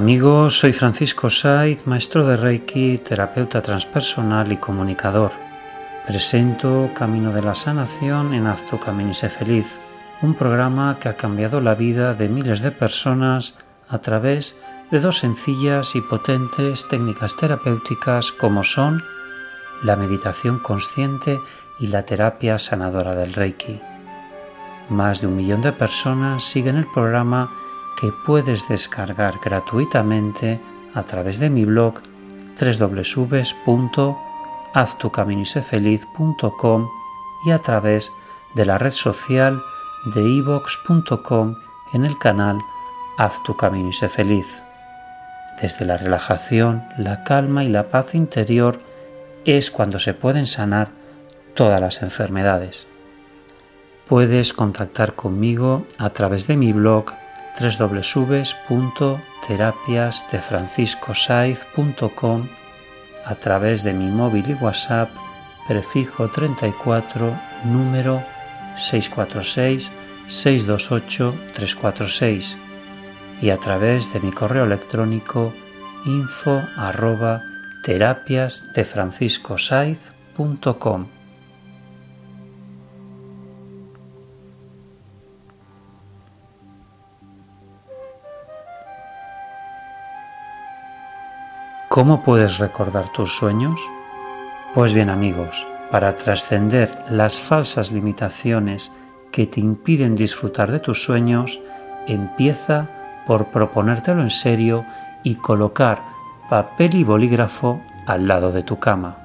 Amigos, soy Francisco Saiz, maestro de Reiki, terapeuta transpersonal y comunicador. Presento Camino de la Sanación en Haz tu camino y sé feliz, un programa que ha cambiado la vida de miles de personas a través de dos sencillas y potentes técnicas terapéuticas como son la meditación consciente y la terapia sanadora del Reiki. Más de un millón de personas siguen el programa que puedes descargar gratuitamente a través de mi blog www.haztucaminisefeliz.com y a través de la red social de ivox.com en el canal Haz tu camino feliz. Desde la relajación, la calma y la paz interior es cuando se pueden sanar todas las enfermedades. Puedes contactar conmigo a través de mi blog www.terapiasdefranciscosaiz.com a través de mi móvil y WhatsApp prefijo 34 número 646 628 346 y a través de mi correo electrónico info arroba terapiasdefranciscosaiz.com ¿Cómo puedes recordar tus sueños? Pues bien amigos, para trascender las falsas limitaciones que te impiden disfrutar de tus sueños, empieza por proponértelo en serio y colocar papel y bolígrafo al lado de tu cama.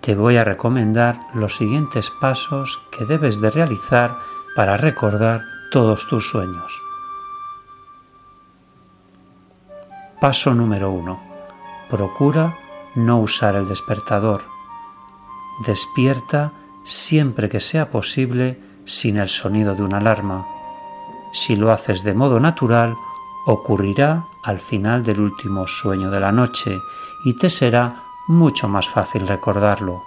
Te voy a recomendar los siguientes pasos que debes de realizar para recordar todos tus sueños. Paso número 1. Procura no usar el despertador. Despierta siempre que sea posible sin el sonido de una alarma. Si lo haces de modo natural, ocurrirá al final del último sueño de la noche y te será mucho más fácil recordarlo.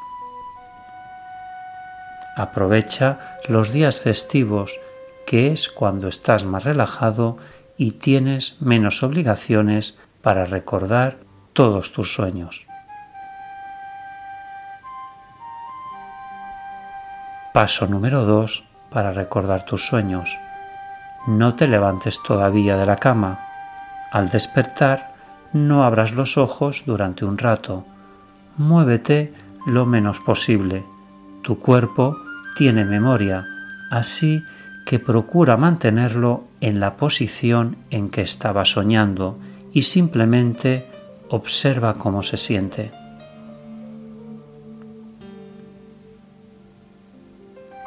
Aprovecha los días festivos, que es cuando estás más relajado y tienes menos obligaciones para recordar todos tus sueños. Paso número 2 para recordar tus sueños. No te levantes todavía de la cama. Al despertar, no abras los ojos durante un rato. Muévete lo menos posible. Tu cuerpo tiene memoria, así que procura mantenerlo en la posición en que estaba soñando y simplemente observa cómo se siente.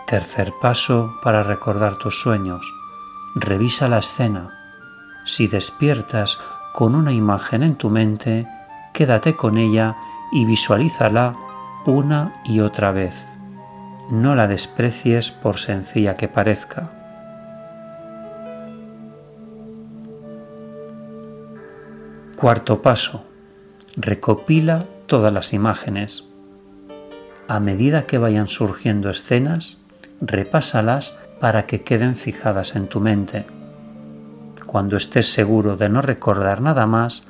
Tercer paso para recordar tus sueños. Revisa la escena. Si despiertas con una imagen en tu mente, quédate con ella y visualízala una y otra vez. No la desprecies por sencilla que parezca. Cuarto paso. Recopila todas las imágenes. A medida que vayan surgiendo escenas, repásalas para que queden fijadas en tu mente. Cuando estés seguro de no recordar nada más,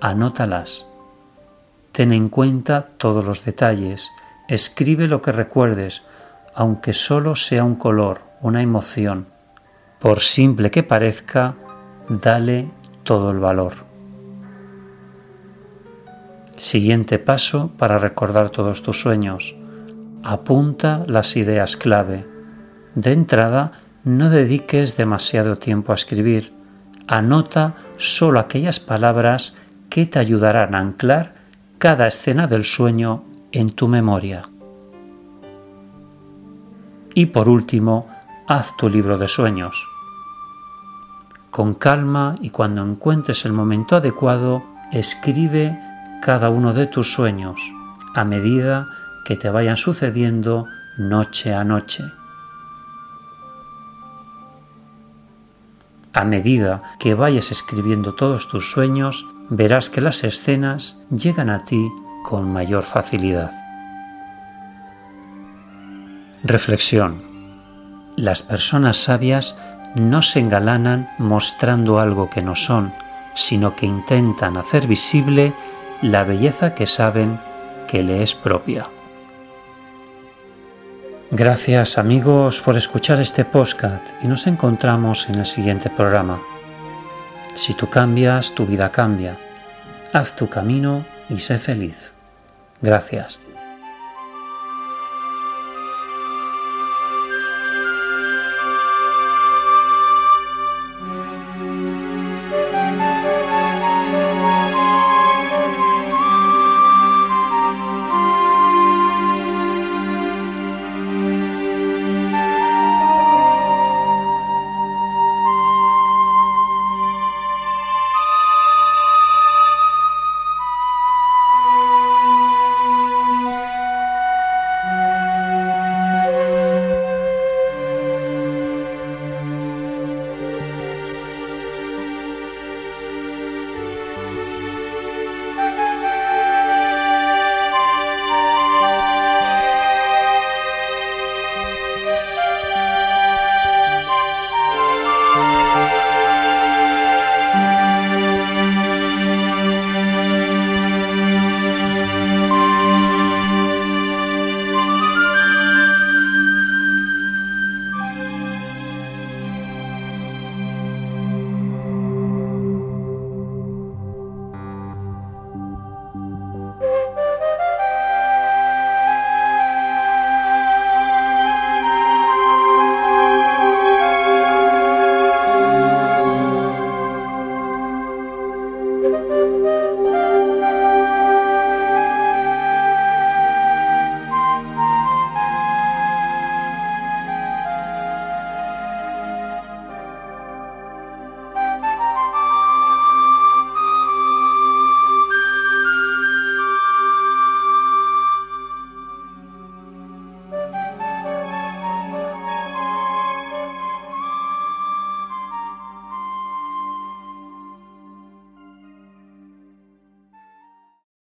anótalas. Ten en cuenta todos los detalles, escribe lo que recuerdes, aunque solo sea un color, una emoción. por simple que parezca, dale todo el valor. Siguiente paso para recordar todos tus sueños. Apunta las ideas clave. De entrada, no dediques demasiado tiempo a escribir. Anota solo aquellas palabras que te ayudarán a anclar cada escena del sueño en tu memoria. Y por último, haz tu libro de sueños. Con calma y cuando encuentres el momento adecuado, escribe cada uno de tus sueños a medida que te vayan sucediendo noche a noche. A medida que vayas escribiendo todos tus sueños, verás que las escenas llegan a ti con mayor facilidad. Reflexión. Las personas sabias no se engalanan mostrando algo que no son, sino que intentan hacer visible la belleza que saben que le es propia. Gracias amigos por escuchar este podcast y nos encontramos en el siguiente programa. Si tú cambias, tu vida cambia. Haz tu camino y sé feliz. Gracias.